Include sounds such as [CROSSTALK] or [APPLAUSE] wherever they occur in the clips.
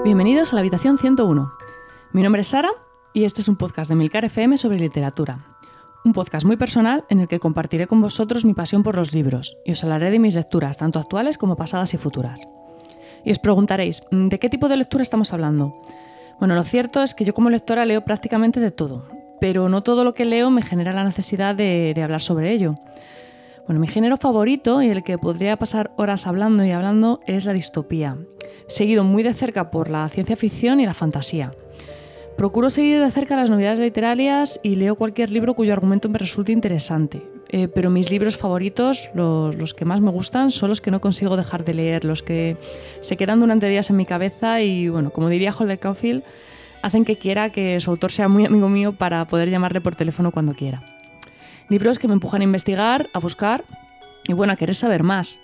Bienvenidos a la habitación 101. Mi nombre es Sara y este es un podcast de Milcar FM sobre literatura. Un podcast muy personal en el que compartiré con vosotros mi pasión por los libros y os hablaré de mis lecturas, tanto actuales como pasadas y futuras. Y os preguntaréis, ¿de qué tipo de lectura estamos hablando? Bueno, lo cierto es que yo como lectora leo prácticamente de todo, pero no todo lo que leo me genera la necesidad de, de hablar sobre ello. Bueno, mi género favorito y el que podría pasar horas hablando y hablando es la distopía, seguido muy de cerca por la ciencia ficción y la fantasía. Procuro seguir de cerca las novedades literarias y leo cualquier libro cuyo argumento me resulte interesante. Eh, pero mis libros favoritos, los, que más me gustan, son los que no consigo dejar de leer, los que se quedan durante días en mi cabeza y, bueno, como diría Holder Caulfield, hacen que quiera que su autor sea muy amigo mío para poder llamarle por teléfono cuando quiera. Libros que me empujan a investigar, a buscar y, bueno, a querer saber más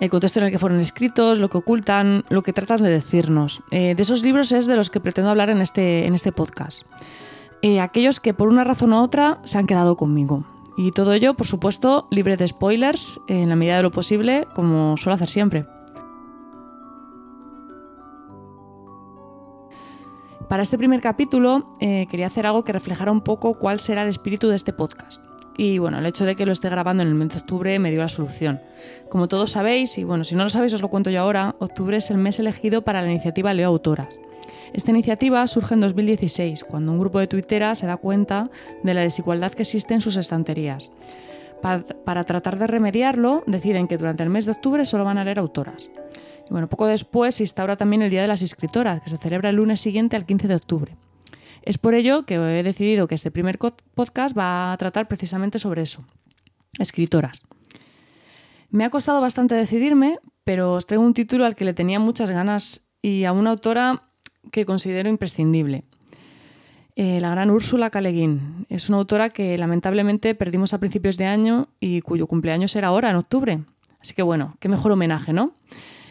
el contexto en el que fueron escritos, lo que ocultan, lo que tratan de decirnos. Eh, de esos libros es de los que pretendo hablar en este, en este podcast. Eh, aquellos que por una razón u otra se han quedado conmigo. Y todo ello, por supuesto, libre de spoilers, en la medida de lo posible, como suelo hacer siempre. Para este primer capítulo eh, quería hacer algo que reflejara un poco cuál será el espíritu de este podcast. Y bueno, el hecho de que lo esté grabando en el mes de octubre me dio la solución. Como todos sabéis, y bueno, si no lo sabéis os lo cuento yo ahora, octubre es el mes elegido para la iniciativa Leo Autoras. Esta iniciativa surge en 2016, cuando un grupo de tuiteras se da cuenta de la desigualdad que existe en sus estanterías. Para, tratar de remediarlo, deciden que durante el mes de octubre solo van a leer autoras. Y bueno, poco después se instaura también el Día de las Escritoras, que se celebra el lunes siguiente al 15 de octubre. Es por ello que he decidido que este primer podcast va a tratar precisamente sobre eso, escritoras. Me ha costado bastante decidirme, pero os traigo un título al que le tenía muchas ganas y a una autora que considero imprescindible. Eh, la gran Úrsula K. Le Guin. Es una autora que lamentablemente perdimos a principios de año y cuyo cumpleaños era ahora, en octubre. Así que bueno, qué mejor homenaje, ¿no?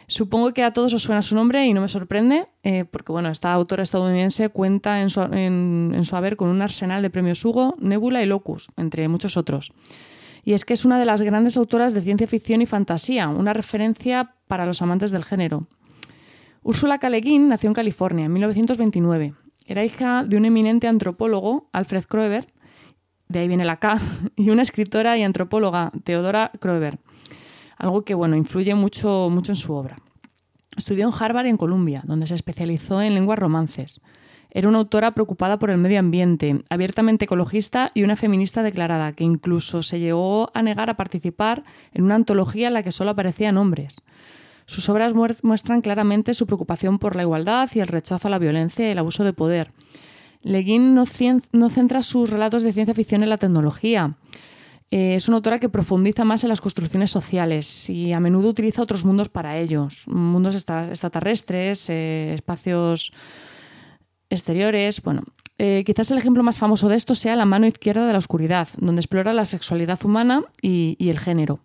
Supongo que a todos os suena su nombre y no me sorprende, eh, porque bueno, esta autora estadounidense cuenta en su, haber con un arsenal de premios Hugo, Nebula y Locus, entre muchos otros. Y es que es una de las grandes autoras de ciencia ficción y fantasía, una referencia para los amantes del género. Úrsula Guin nació en California en 1929. Era hija de un eminente antropólogo, Alfred Kroeber, de ahí viene la K, [LAUGHS] y una escritora y antropóloga, Theodora Kroeber algo que bueno, influye mucho, mucho en su obra. Estudió en Harvard y en Columbia, donde se especializó en lenguas romances. Era una autora preocupada por el medio ambiente, abiertamente ecologista y una feminista declarada, que incluso se llegó a negar a participar en una antología en la que solo aparecían hombres. Sus obras muestran claramente su preocupación por la igualdad y el rechazo a la violencia y el abuso de poder. Le Guin no, no centra sus relatos de ciencia ficción en la tecnología, eh, es una autora que profundiza más en las construcciones sociales y a menudo utiliza otros mundos para ellos, mundos extraterrestres, eh, espacios exteriores. Bueno, eh, quizás el ejemplo más famoso de esto sea La mano izquierda de la oscuridad, donde explora la sexualidad humana y, y el género.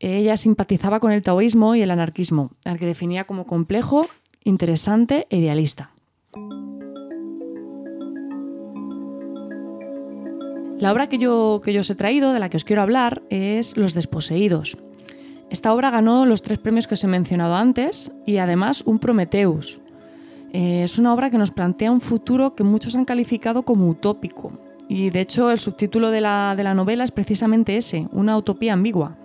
Ella simpatizaba con el taoísmo y el anarquismo, al que definía como complejo, interesante e idealista. La obra que yo, que yo os he traído, de la que os quiero hablar, es Los Desposeídos. Esta obra ganó los tres premios que os he mencionado antes y además un Prometheus. Eh, es una obra que nos plantea un futuro que muchos han calificado como utópico. Y de hecho el subtítulo de la, de la novela es precisamente ese, una utopía ambigua.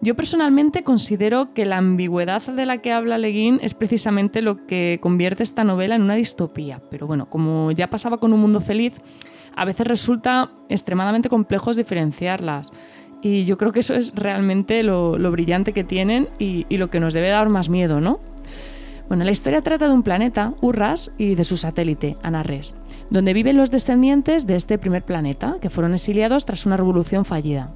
Yo personalmente considero que la ambigüedad de la que habla Leguín es precisamente lo que convierte esta novela en una distopía. Pero bueno, como ya pasaba con Un Mundo Feliz, a veces resulta extremadamente complejo diferenciarlas. Y yo creo que eso es realmente lo, brillante que tienen y, y, lo que nos debe dar más miedo, ¿no? Bueno, la historia trata de un planeta, Urras, y de su satélite, Anarres, donde viven los descendientes de este primer planeta, que fueron exiliados tras una revolución fallida.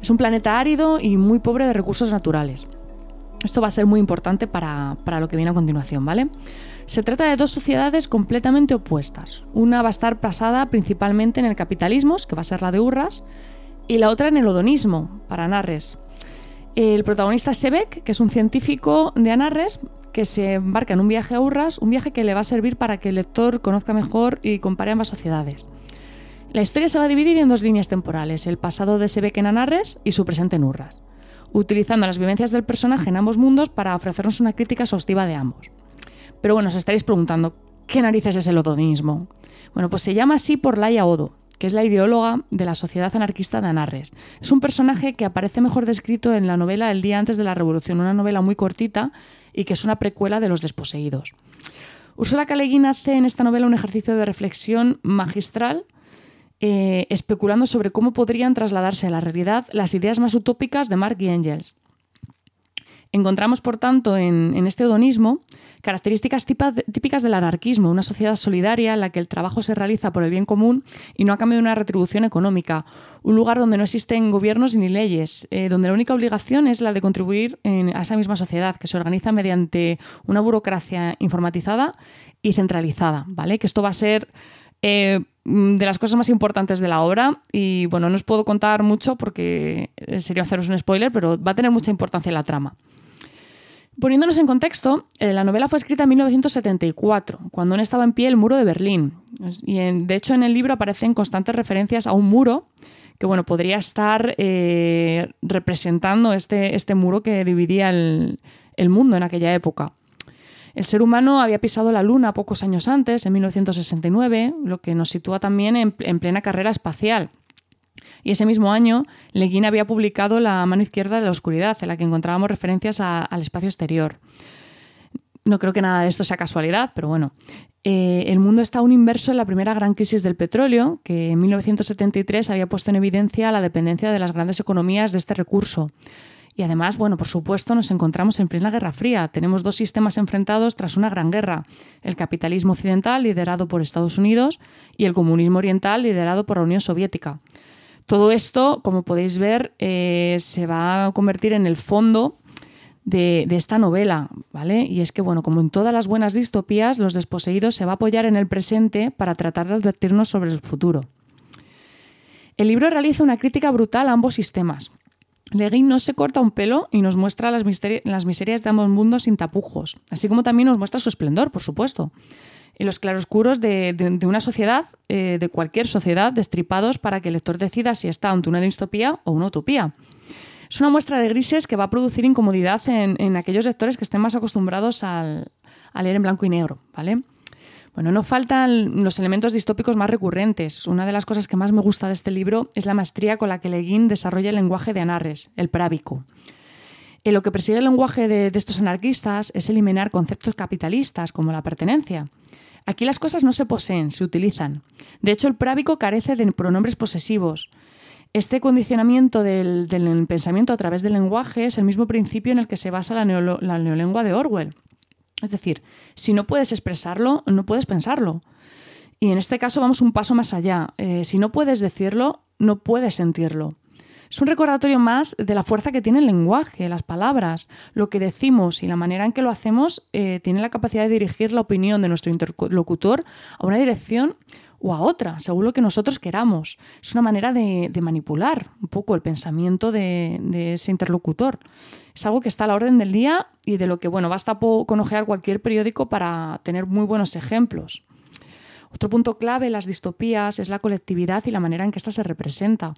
Es un planeta árido y muy pobre de recursos naturales. Esto va a ser muy importante para, para lo que viene a continuación, ¿vale? Se trata de dos sociedades completamente opuestas. Una va a estar basada principalmente en el capitalismo, que va a ser la de Urras, y la otra en el odonismo, para Anarres. El protagonista es Sebek, que es un científico de Anarres, que se embarca en un viaje a Urras, un viaje que le va a servir para que el lector conozca mejor y compare ambas sociedades. La historia se va a dividir en dos líneas temporales, el pasado de Sebek en Anarres y su presente en Urras, utilizando las vivencias del personaje en ambos mundos para ofrecernos una crítica exhaustiva de ambos. Pero bueno, os estaréis preguntando, ¿qué narices es el odonismo? Bueno, pues se llama así por Laia Odo, que es la ideóloga de la Sociedad Anarquista de Anarres. Es un personaje que aparece mejor descrito en la novela El día antes de la Revolución, una novela muy cortita y que es una precuela de Los desposeídos. Ursula K. hace en esta novela un ejercicio de reflexión magistral, eh, especulando sobre cómo podrían trasladarse a la realidad las ideas más utópicas de Mark y Engels. Encontramos, por tanto, en, este hedonismo características típicas del anarquismo, una sociedad solidaria en la que el trabajo se realiza por el bien común y no a cambio de una retribución económica, un lugar donde no existen gobiernos ni leyes, eh, donde la única obligación es la de contribuir a esa misma sociedad, que se organiza mediante una burocracia informatizada y centralizada, ¿vale? Que esto va a ser eh, de las cosas más importantes de la obra y bueno, no os puedo contar mucho porque sería haceros un spoiler, pero va a tener mucha importancia la trama. Poniéndonos en contexto, eh, la novela fue escrita en 1974, cuando aún estaba en pie el muro de Berlín. Y de hecho en el libro aparecen constantes referencias a un muro que bueno, podría estar eh, representando este, este, muro que dividía el, mundo en aquella época. El ser humano había pisado la Luna pocos años antes, en 1969, lo que nos sitúa también en plena carrera espacial. Y ese mismo año, Le Guin había publicado La mano izquierda de la oscuridad, en la que encontrábamos referencias al espacio exterior. No creo que nada de esto sea casualidad, pero bueno. Eh, el mundo está aún inverso en la primera gran crisis del petróleo, que en 1973 había puesto en evidencia la dependencia de las grandes economías de este recurso. Y además, bueno, por supuesto, nos encontramos en plena Guerra Fría. Tenemos dos sistemas enfrentados tras una gran guerra. El capitalismo occidental, liderado por Estados Unidos, y el comunismo oriental, liderado por la Unión Soviética. Todo esto, como podéis ver, eh, se va a convertir en el fondo de, esta novela, ¿vale? Y es que, bueno, como en todas las buenas distopías, Los desposeídos se va a apoyar en el presente para tratar de advertirnos sobre el futuro. El libro realiza una crítica brutal a ambos sistemas. Le no se corta un pelo y nos muestra las, las miserias de ambos mundos sin tapujos, así como también nos muestra su esplendor, por supuesto en los claroscuros de, una sociedad, eh, de cualquier sociedad, destripados para que el lector decida si está ante una distopía o una utopía. Es una muestra de grises que va a producir incomodidad en, aquellos lectores que estén más acostumbrados al, a leer en blanco y negro, ¿vale? Bueno, no faltan los elementos distópicos más recurrentes. Una de las cosas que más me gusta de este libro es la maestría con la que Leguín desarrolla el lenguaje de Anarres, el prábico. Lo que persigue el lenguaje de, estos anarquistas es eliminar conceptos capitalistas como la pertenencia, Aquí las cosas no se poseen, se utilizan. De hecho, el prábico carece de pronombres posesivos. Este condicionamiento del, pensamiento a través del lenguaje es el mismo principio en el que se basa la, neolengua de Orwell. Es decir, si no puedes expresarlo, no puedes pensarlo. Y en este caso vamos un paso más allá. Eh, si no puedes decirlo, no puedes sentirlo. Es un recordatorio más de la fuerza que tiene el lenguaje, las palabras, lo que decimos y la manera en que lo hacemos eh, tiene la capacidad de dirigir la opinión de nuestro interlocutor a una dirección o a otra, según lo que nosotros queramos. Es una manera de, manipular un poco el pensamiento de, ese interlocutor. Es algo que está a la orden del día y de lo que, bueno, basta con ojear cualquier periódico para tener muy buenos ejemplos. Otro punto clave en las distopías es la colectividad y la manera en que ésta se representa.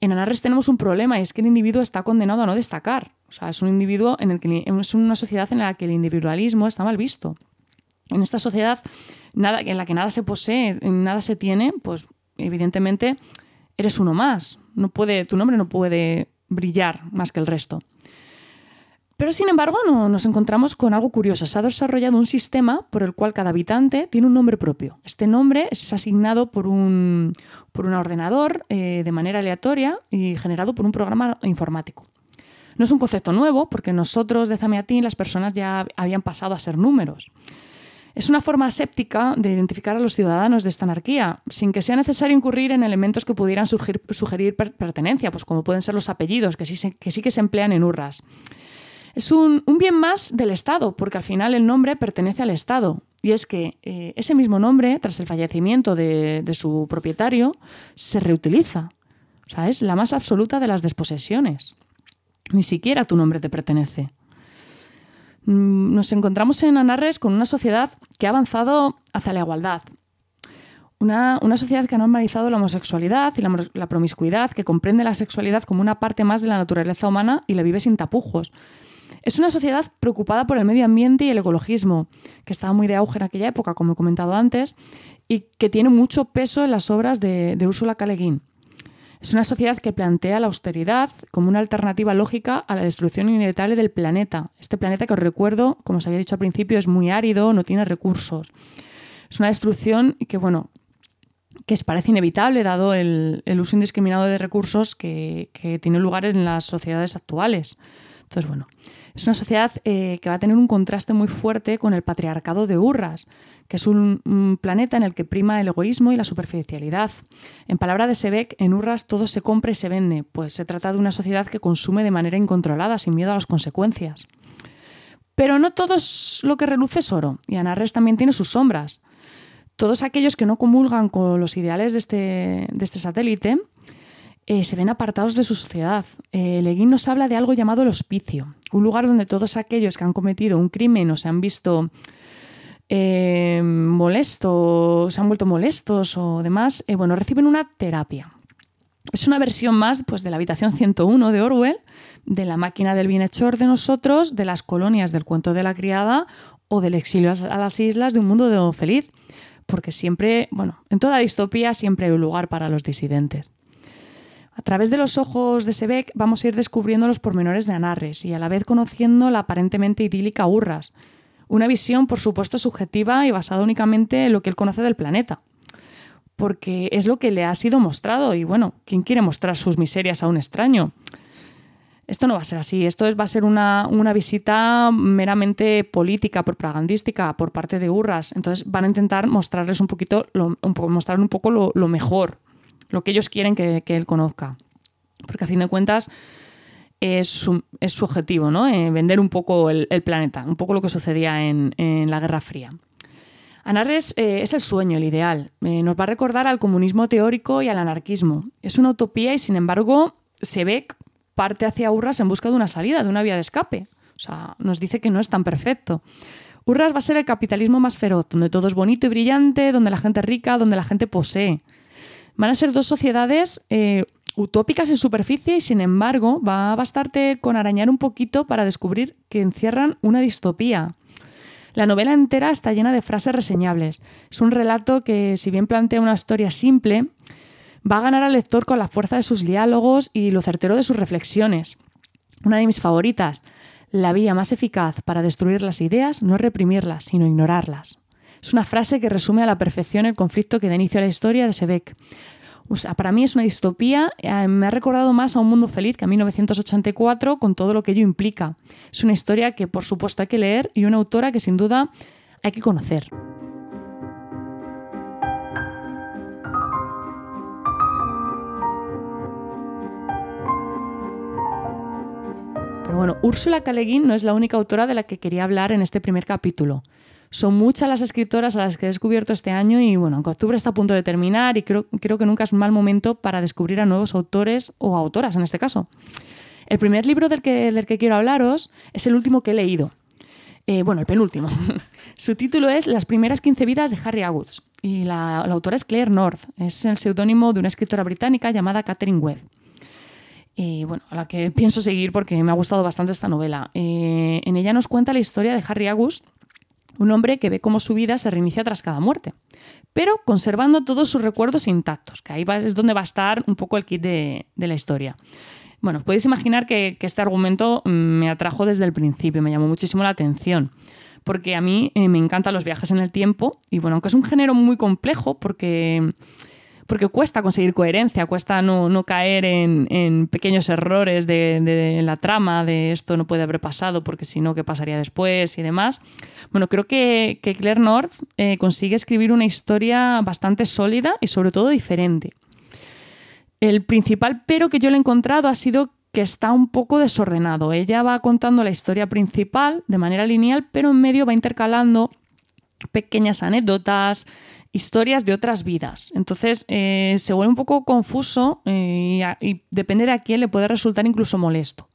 En Anarres tenemos un problema y es que el individuo está condenado a no destacar. O sea, es un individuo en el que es una sociedad en la que el individualismo está mal visto. En esta sociedad nada, en la que nada se posee, nada se tiene, pues evidentemente eres uno más. No puede, tu nombre no puede brillar más que el resto. Pero sin embargo, no, nos encontramos con algo curioso. Se ha desarrollado un sistema por el cual cada habitante tiene un nombre propio. Este nombre es asignado por un, por un ordenador eh, de manera aleatoria y generado por un programa informático. No es un concepto nuevo, porque nosotros de Zameatín las personas ya habían pasado a ser números. Es una forma aséptica de identificar a los ciudadanos de esta anarquía, sin que sea necesario incurrir en elementos que pudieran sugerir pertenencia, pues como pueden ser los apellidos, que sí, que sí que se emplean en urras. Es un, bien más del Estado, porque al final el nombre pertenece al Estado. Y es que eh, ese mismo nombre, tras el fallecimiento de, su propietario, se reutiliza. O sea, es la más absoluta de las desposesiones. Ni siquiera tu nombre te pertenece. Mm, nos encontramos en Anarres con una sociedad que ha avanzado hacia la igualdad. Una, sociedad que ha normalizado la homosexualidad y la, la promiscuidad, que comprende la sexualidad como una parte más de la naturaleza humana y la vive sin tapujos Es una sociedad preocupada por el medio ambiente y el ecologismo, que estaba muy de auge en aquella época, como he comentado antes, y que tiene mucho peso en las obras de, de Úrsula K. Es una sociedad que plantea la austeridad como una alternativa lógica a la destrucción inevitable del planeta. Este planeta que os recuerdo, como os había dicho al principio, es muy árido, no tiene recursos. Es una destrucción que, bueno, que parece inevitable dado el, uso indiscriminado de recursos que, tiene lugar en las sociedades actuales. Entonces, bueno, es una sociedad eh, que va a tener un contraste muy fuerte con el patriarcado de Urras, que es un, planeta en el que prima el egoísmo y la superficialidad. En palabra de Sebeck, en Urras todo se compra y se vende, pues se trata de una sociedad que consume de manera incontrolada, sin miedo a las consecuencias. Pero no todo es lo que reluce es oro, y Anarres también tiene sus sombras. Todos aquellos que no comulgan con los ideales de este, este satélite eh, se ven apartados de su sociedad. Eh, Leguín nos habla de algo llamado el hospicio, un lugar donde todos aquellos que han cometido un crimen o se han visto eh, molestos, se han vuelto molestos o demás, bueno, reciben una terapia. Es una versión más pues, de la habitación 101 de Orwell, de la máquina del bienhechor de nosotros, de las colonias del cuento de la criada o del exilio a las islas de un mundo feliz. Porque siempre, bueno, en toda distopía siempre hay un lugar para los disidentes. A través de los ojos de Sebeck vamos a ir descubriendo los pormenores de Anarres y a la vez conociendo la aparentemente idílica Urras, una visión, por supuesto, subjetiva y basada únicamente en lo que él conoce del planeta. Porque es lo que le ha sido mostrado y bueno, ¿quién quiere mostrar sus miserias a un extraño? Esto no va a ser así, esto va a ser una, visita meramente política, propagandística por parte de Urras. Entonces van a intentar mostrarles un poquito, lo, mostrar un poco lo, mejor, lo que ellos quieren que, él conozca. Porque a fin de cuentas, es su, es su objetivo, ¿no? Eh, vender un poco el, planeta, un poco lo que sucedía en, la Guerra Fría. Anarres eh, es el sueño, el ideal. Eh, nos va a recordar al comunismo teórico y al anarquismo. Es una utopía y, sin embargo, se ve parte hacia Urras en busca de una salida, de una vía de escape. O sea, nos dice que no es tan perfecto. Urras va a ser el capitalismo más feroz, donde todo es bonito y brillante, donde la gente es rica, donde la gente posee. Van a ser dos sociedades utópicas en superficie y sin embargo va a bastarte con arañar un poquito para descubrir que encierran una distopía. La novela entera está llena de frases reseñables. Es un relato que, si bien plantea una historia simple, va a ganar al lector con la fuerza de sus diálogos y lo certero de sus reflexiones. Una de mis favoritas, la vía más eficaz para destruir las ideas no es reprimirlas, sino ignorarlas. Es una frase que resume a la perfección el conflicto que da inicio a la historia de Sebeck, para mí es una distopía, eh, me ha recordado más a Un Mundo Feliz que a 1984 con todo lo que ello implica. Es una historia que por supuesto hay que leer y una autora que sin duda hay que conocer. Pero bueno, Úrsula K. no es la única autora de la que quería hablar en este primer capítulo. Son muchas las escritoras a las que he descubierto este año y bueno, aunque octubre está a punto de terminar y creo, creo que nunca es un mal momento para descubrir a nuevos autores o autoras en este caso. El primer libro del que, del que quiero hablaros es el último que he leído. Eh, bueno, el penúltimo. [LAUGHS] Su título es Las primeras 15 vidas de Harry Aguds y la, autora es Claire North. Es el seudónimo de una escritora británica llamada Catherine Webb. Y bueno, a la que pienso seguir porque me ha gustado bastante esta novela. Eh, en ella nos cuenta la historia de Harry August, un hombre que ve cómo su vida se reinicia tras cada muerte, pero conservando todos sus recuerdos intactos, que ahí es donde va a estar un poco el kit de, la historia. Bueno, podéis imaginar que, este argumento me atrajo desde el principio, me llamó muchísimo la atención, porque a mí eh, me encantan los viajes en el tiempo y bueno, aunque es un género muy complejo porque porque cuesta conseguir coherencia, cuesta no, caer en, pequeños errores de, la trama, de esto no puede haber pasado porque si no, ¿qué pasaría después y demás? Bueno, creo que, Claire North eh, consigue escribir una historia bastante sólida y sobre todo diferente. El principal pero que yo le he encontrado ha sido que está un poco desordenado. Ella va contando la historia principal de manera lineal, pero en medio va intercalando pequeñas anécdotas, historias de otras vidas. Entonces eh, se vuelve un poco confuso eh, y, depende de a quién le puede resultar incluso molesto.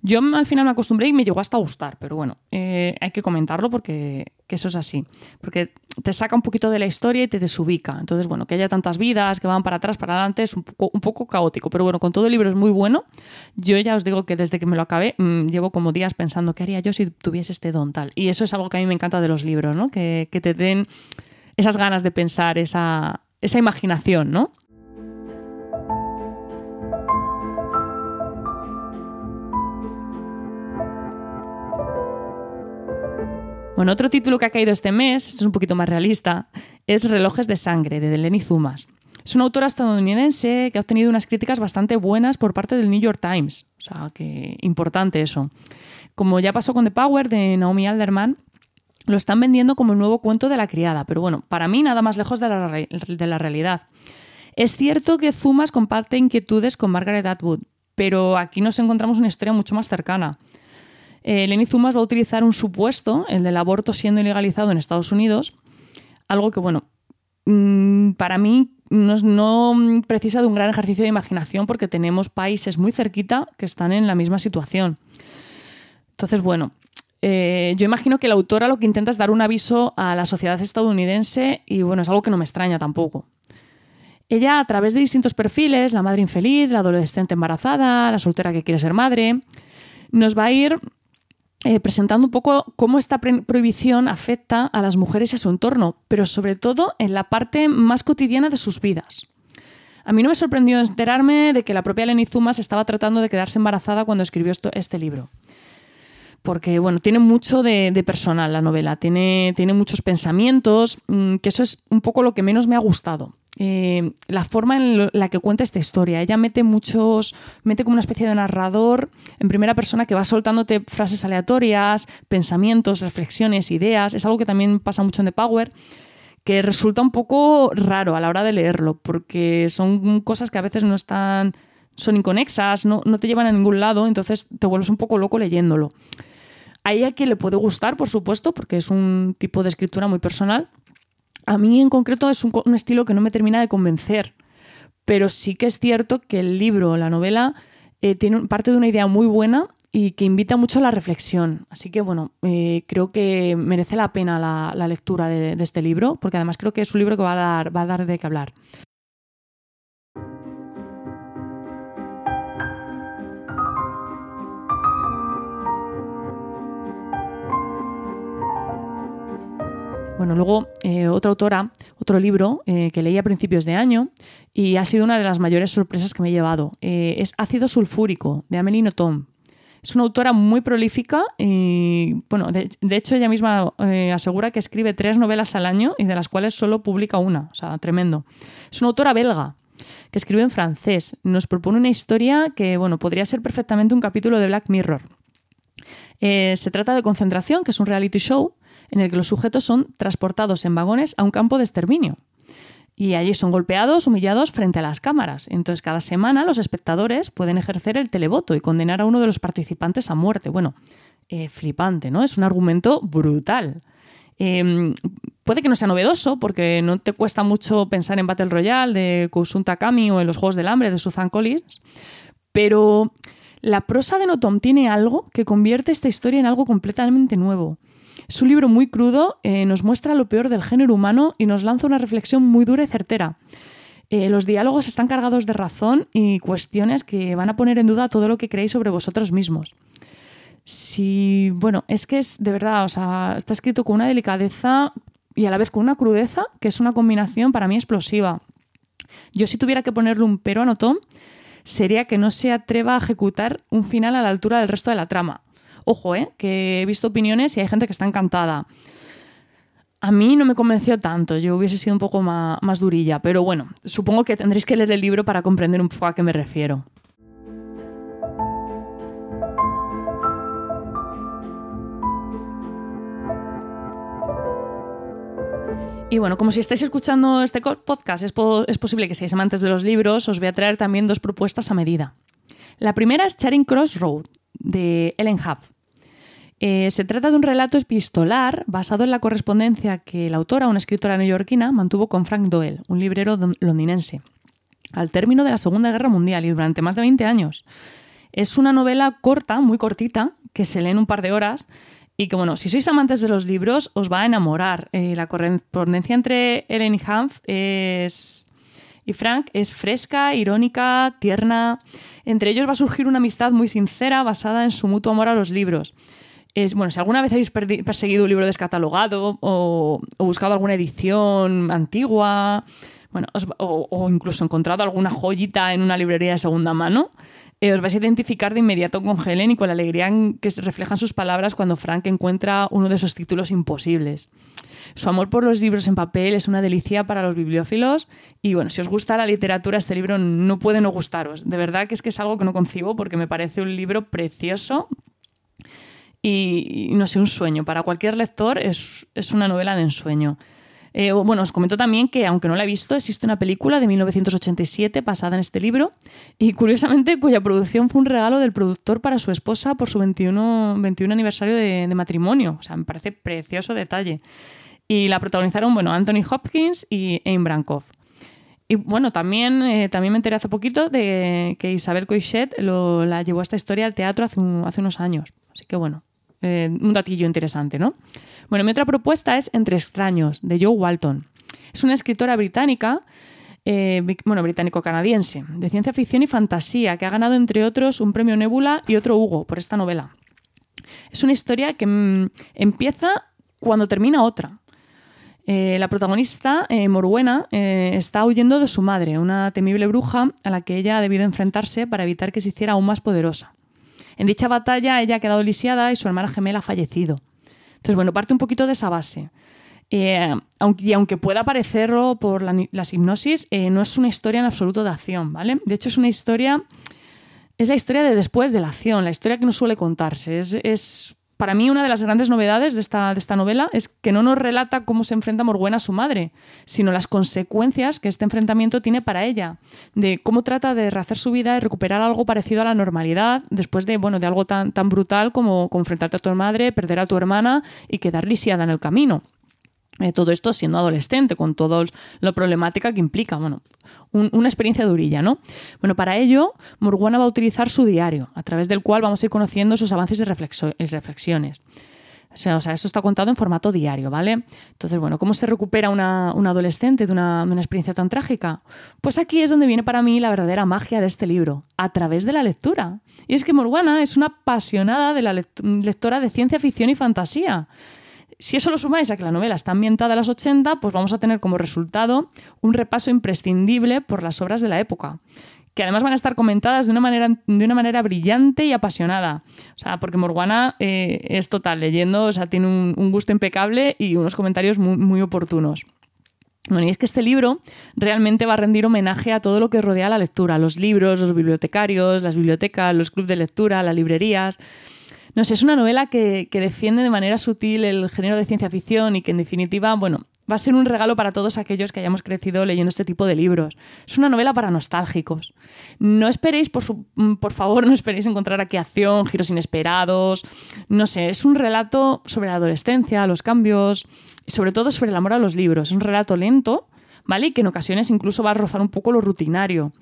Yo al final me acostumbré y me llegó hasta a gustar, pero bueno, eh, hay que comentarlo porque que eso es así, porque te saca un poquito de la historia y te desubica. Entonces, bueno, que haya tantas vidas que van para atrás, para adelante, es un poco, caótico, pero bueno, con todo el libro es muy bueno. Yo ya os digo que desde que me lo acabé, mmm, llevo como días pensando qué haría yo si tuviese este don tal. Y eso es algo que a mí me encanta de los libros, ¿no? Que te den esas ganas de pensar, esa, imaginación, ¿no? Bueno, otro título que ha caído este mes, esto es un poquito más realista, es Relojes de Sangre, de Delaney Zumas. Es una autora estadounidense que ha obtenido unas críticas bastante buenas por parte del New York Times. O sea, que importante eso. Como ya pasó con The Power de Naomi Alderman, lo están vendiendo como el nuevo cuento de la criada, pero bueno, para mí nada más lejos de la, de la realidad. Es cierto que Zumas comparte inquietudes con Margaret Atwood, pero aquí nos encontramos una historia mucho más cercana eh, Lenny Zumas va a utilizar un supuesto, el del aborto siendo ilegalizado en Estados Unidos, algo que, bueno, mm, para mí no, no, precisa de un gran ejercicio de imaginación porque tenemos países muy cerquita que están en la misma situación. Entonces, bueno, eh, yo imagino que la autora lo que intenta es dar un aviso a la sociedad estadounidense y, bueno, es algo que no me extraña tampoco. Ella, a través de distintos perfiles, la madre infeliz, la adolescente embarazada, la soltera que quiere ser madre, nos va a ir eh, presentando un poco cómo esta prohibición afecta a las mujeres y a su entorno, pero sobre todo en la parte más cotidiana de sus vidas. A mí no me sorprendió enterarme de que la propia Lenny Zumas estaba tratando de quedarse embarazada cuando escribió este libro. Porque, bueno, tiene mucho de, personal la novela, tiene, tiene muchos pensamientos, mm, que eso es un poco lo que menos me ha gustado. Eh, la forma en la que cuenta esta historia. Ella mete muchos, mete como una especie de narrador en primera persona que va soltándote frases aleatorias, pensamientos, reflexiones, ideas. Es algo que también pasa mucho en The Power que resulta un poco raro a la hora de leerlo, porque son cosas que a veces no están, son inconexas, no, no te llevan a ningún lado, entonces te vuelves un poco loco leyéndolo. A ella que le puede gustar, por supuesto, porque es un tipo de escritura muy personal, a mí en concreto es un, estilo que no me termina de convencer, pero sí que es cierto que el libro, la novela, eh, tiene parte de una idea muy buena y que invita mucho a la reflexión. Así que bueno, eh, creo que merece la pena la, lectura de, de, este libro, porque además creo que es un libro que va a dar, va a dar de qué hablar. Bueno, luego eh, otra autora, otro libro eh, que leí a principios de año y ha sido una de las mayores sorpresas que me he llevado. Eh, es Ácido Sulfúrico, de Amelie Nothomb. Es una autora muy prolífica y, bueno, de, hecho ella misma asegura que escribe tres novelas al año y de las cuales solo publica una, o sea, tremendo. Es una autora belga que escribe en francés. Nos propone una historia que, bueno, podría ser perfectamente un capítulo de Black Mirror. Se trata de Concentración, que es un reality show en el que los sujetos son transportados en vagones a un campo de exterminio. Y allí son golpeados, humillados frente a las cámaras. Entonces, cada semana los espectadores pueden ejercer el televoto y condenar a uno de los participantes a muerte. Bueno, eh, flipante, ¿no? Es un argumento brutal. Em, puede que no sea novedoso, porque no te cuesta mucho pensar en Battle Royale de Kousun Takami o en los Juegos del Hambre de Susan Collins, pero la prosa de Notom tiene algo que convierte esta historia en algo completamente nuevo. Es un libro muy crudo, eh, nos muestra lo peor del género humano y nos lanza una reflexión muy dura y certera. Eh, los diálogos están cargados de razón y cuestiones que van a poner en duda todo lo que creéis sobre vosotros mismos. Si, bueno, es que es de verdad, o sea, está escrito con una delicadeza y a la vez con una crudeza que es una combinación para mí explosiva. Yo si tuviera que ponerle un pero a Notom, sería que no se atreva a ejecutar un final a la altura del resto de la trama. Ojo, ¿eh? que he visto opiniones y hay gente que está encantada. A mí no me convenció tanto, yo hubiese sido un poco más, durilla, pero bueno, supongo que tendréis que leer el libro para comprender un poco a qué me refiero. Y bueno, como si estáis escuchando este podcast, es, posible que seáis amantes de los libros, os voy a traer también dos propuestas a medida. La primera es Charing Cross Road, de Ellen Huff. Eh, se trata de un relato epistolar basado en la correspondencia que la autora, una escritora neoyorquina, mantuvo con Frank Doyle, un librero londinense, al término de la Segunda Guerra Mundial y durante más de 20 años. Es una novela corta, muy cortita, que se lee en un par de horas y que, bueno, si sois amantes de los libros, os va a enamorar. Eh, la correspondencia entre Ellen y Hanf es... y Frank es fresca, irónica, tierna. Entre ellos va a surgir una amistad muy sincera basada en su mutuo amor a los libros. Es, bueno, si alguna vez habéis perseguido un libro descatalogado o, buscado alguna edición antigua, bueno, o, incluso encontrado alguna joyita en una librería de segunda mano, eh, os vais a identificar de inmediato con Helen y con la alegría que se reflejan sus palabras cuando Frank encuentra uno de esos títulos imposibles. Su amor por los libros en papel es una delicia para los bibliófilos y bueno, si os gusta la literatura, este libro no puede no gustaros. De verdad que es que es algo que no concibo porque me parece un libro precioso y, no sé, un sueño. Para cualquier lector es, es una novela de ensueño. Eh, bueno, os comento también que, aunque no la he visto, existe una película de 1987 basada en este libro y, curiosamente, cuya producción fue un regalo del productor para su esposa por su 21, 21 aniversario de, matrimonio. O sea, me parece precioso detalle. Y la protagonizaron, bueno, Anthony Hopkins y Aim Brankoff. Y bueno, también, eh, también me enteré hace poquito de que Isabel Coixet la llevó a esta historia al teatro hace, hace unos años. Así que bueno, eh, un datillo interesante, ¿no? Bueno, mi otra propuesta es Entre extraños, de Joe Walton. Es una escritora británica, eh, bueno, británico-canadiense, de ciencia ficción y fantasía, que ha ganado, entre otros, un premio Nebula y otro Hugo por esta novela. Es una historia que mm, empieza cuando termina otra. Eh, la protagonista, eh, Morbuena, está huyendo de su madre, una temible bruja a la que ella ha debido enfrentarse para evitar que se hiciera aún más poderosa. En dicha batalla ella ha quedado lisiada y su hermana gemela ha fallecido. Entonces, bueno, parte un poquito de esa base. Eh, y aunque pueda parecerlo por las hipnosis, eh, no es una historia en absoluto de acción, ¿vale? De hecho, es una historia. Es la historia de después de la acción, la historia que no suele contarse. es para mí una de las grandes novedades de esta, de esta novela es que no nos relata cómo se enfrenta Morbuena a su madre, sino las consecuencias que este enfrentamiento tiene para ella, de cómo trata de rehacer su vida y recuperar algo parecido a la normalidad después de, bueno, de algo tan, tan brutal como enfrentarte a tu madre, perder a tu hermana y quedar lisiada en el camino. Eh, todo esto siendo adolescente, con toda la problemática que implica. Bueno, una experiencia durilla, ¿no? Bueno, para ello, Morgana va a utilizar su diario, a través del cual vamos a ir conociendo sus avances y, reflexiones. O sea, eso está contado en formato diario, ¿vale? Entonces, bueno, ¿cómo se recupera una, adolescente de una, experiencia tan trágica? Pues aquí es donde viene para mí la verdadera magia de este libro, a través de la lectura. Y es que Morgana es una apasionada de la lectora de ciencia ficción y fantasía si eso lo sumáis a que la novela está ambientada a los 80, pues vamos a tener como resultado un repaso imprescindible por las obras de la época, que además van a estar comentadas de una manera, de una manera brillante y apasionada. O sea, porque Morguana eh, es total, leyendo, o sea, tiene un, gusto impecable y unos comentarios muy, muy oportunos. Bueno, y es que este libro realmente va a rendir homenaje a todo lo que rodea la lectura, los libros, los bibliotecarios, las bibliotecas, los clubes de lectura, las librerías. No sé, es una novela que, defiende de manera sutil el género de ciencia ficción y que en definitiva, bueno, va a ser un regalo para todos aquellos que hayamos crecido leyendo este tipo de libros. Es una novela para nostálgicos. No esperéis, por, favor, no esperéis encontrar aquí acción, giros inesperados. No sé, es un relato sobre la adolescencia, los cambios y sobre todo sobre el amor a los libros. Es un relato lento, ¿vale? Y que en ocasiones incluso va a rozar un poco lo rutinario.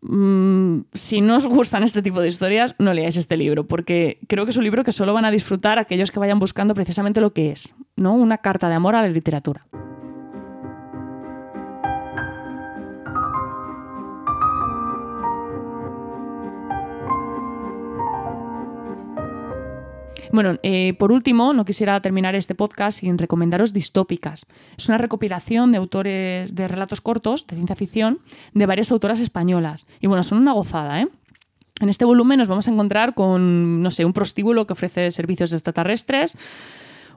Mm, si no os gustan este tipo de historias, no leáis este libro, porque creo que es un libro que solo van a disfrutar aquellos que vayan buscando precisamente lo que es, ¿no? Una carta de amor a la literatura. Bueno, eh, por último, no quisiera terminar este podcast sin recomendaros Distópicas. Es una recopilación de autores de relatos cortos de ciencia ficción de varias autoras españolas. Y bueno, son una gozada, ¿eh? En este volumen nos vamos a encontrar con, no sé, un prostíbulo que ofrece servicios extraterrestres,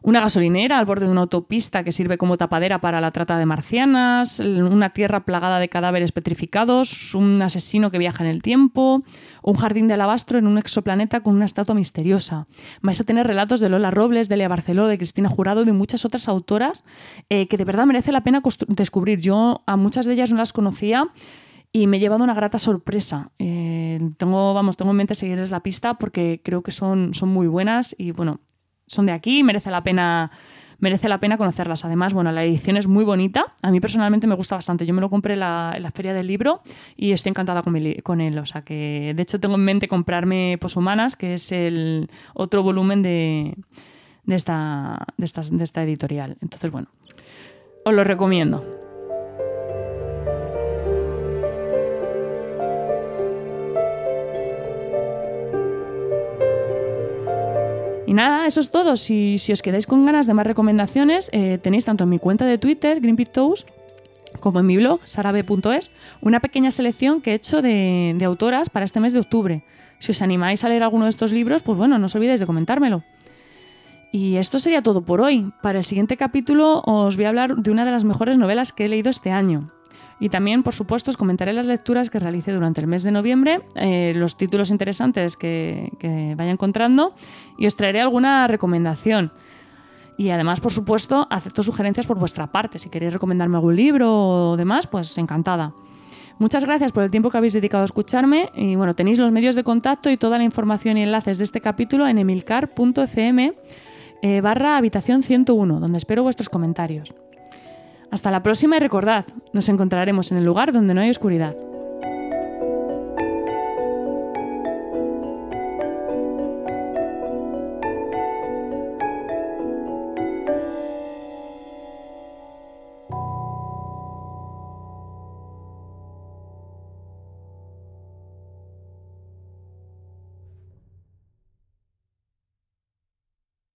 una gasolinera al borde de una autopista que sirve como tapadera para la trata de marcianas, una tierra plagada de cadáveres petrificados, un asesino que viaja en el tiempo, un jardín de alabastro en un exoplaneta con una estatua misteriosa. Vais a tener relatos de Lola Robles, de Lea Barceló, de Cristina Jurado de muchas otras autoras eh, que de verdad merece la pena descubrir. Yo a muchas de ellas no las conocía y me he llevado una grata sorpresa. Eh, tengo, vamos, tengo en mente seguirles la pista porque creo que son, son muy buenas y bueno, son de aquí, merece la pena merece la pena conocerlas. Además, bueno, la edición es muy bonita. A mí personalmente me gusta bastante. Yo me lo compré en la, feria del libro y estoy encantada con, él. O sea que, de hecho, tengo en mente comprarme Poshumanas, que es el otro volumen de, esta, de esta editorial. Entonces, bueno, os lo recomiendo. Y nada, eso es todo. Si, os quedáis con ganas de más recomendaciones, eh, tenéis tanto en mi cuenta de Twitter, Toast, como en mi blog, sarabe.es, una pequeña selección que he hecho de, autoras para este mes de octubre. Si os animáis a leer alguno de estos libros, pues bueno, no os olvidéis de comentármelo. Y esto sería todo por hoy. Para el siguiente capítulo os voy a hablar de una de las mejores novelas que he leído este año. Y también, por supuesto, os comentaré las lecturas que realicé durante el mes de noviembre, eh, los títulos interesantes que, vaya encontrando y os traeré alguna recomendación. Y además, por supuesto, acepto sugerencias por vuestra parte. Si queréis recomendarme algún libro o demás, pues encantada. Muchas gracias por el tiempo que habéis dedicado a escucharme y bueno, tenéis los medios de contacto y toda la información y enlaces de este capítulo en emilcar.fm eh, barra habitación 101, donde espero vuestros comentarios. Hasta la próxima y recordad, nos encontraremos en el lugar donde no hay oscuridad.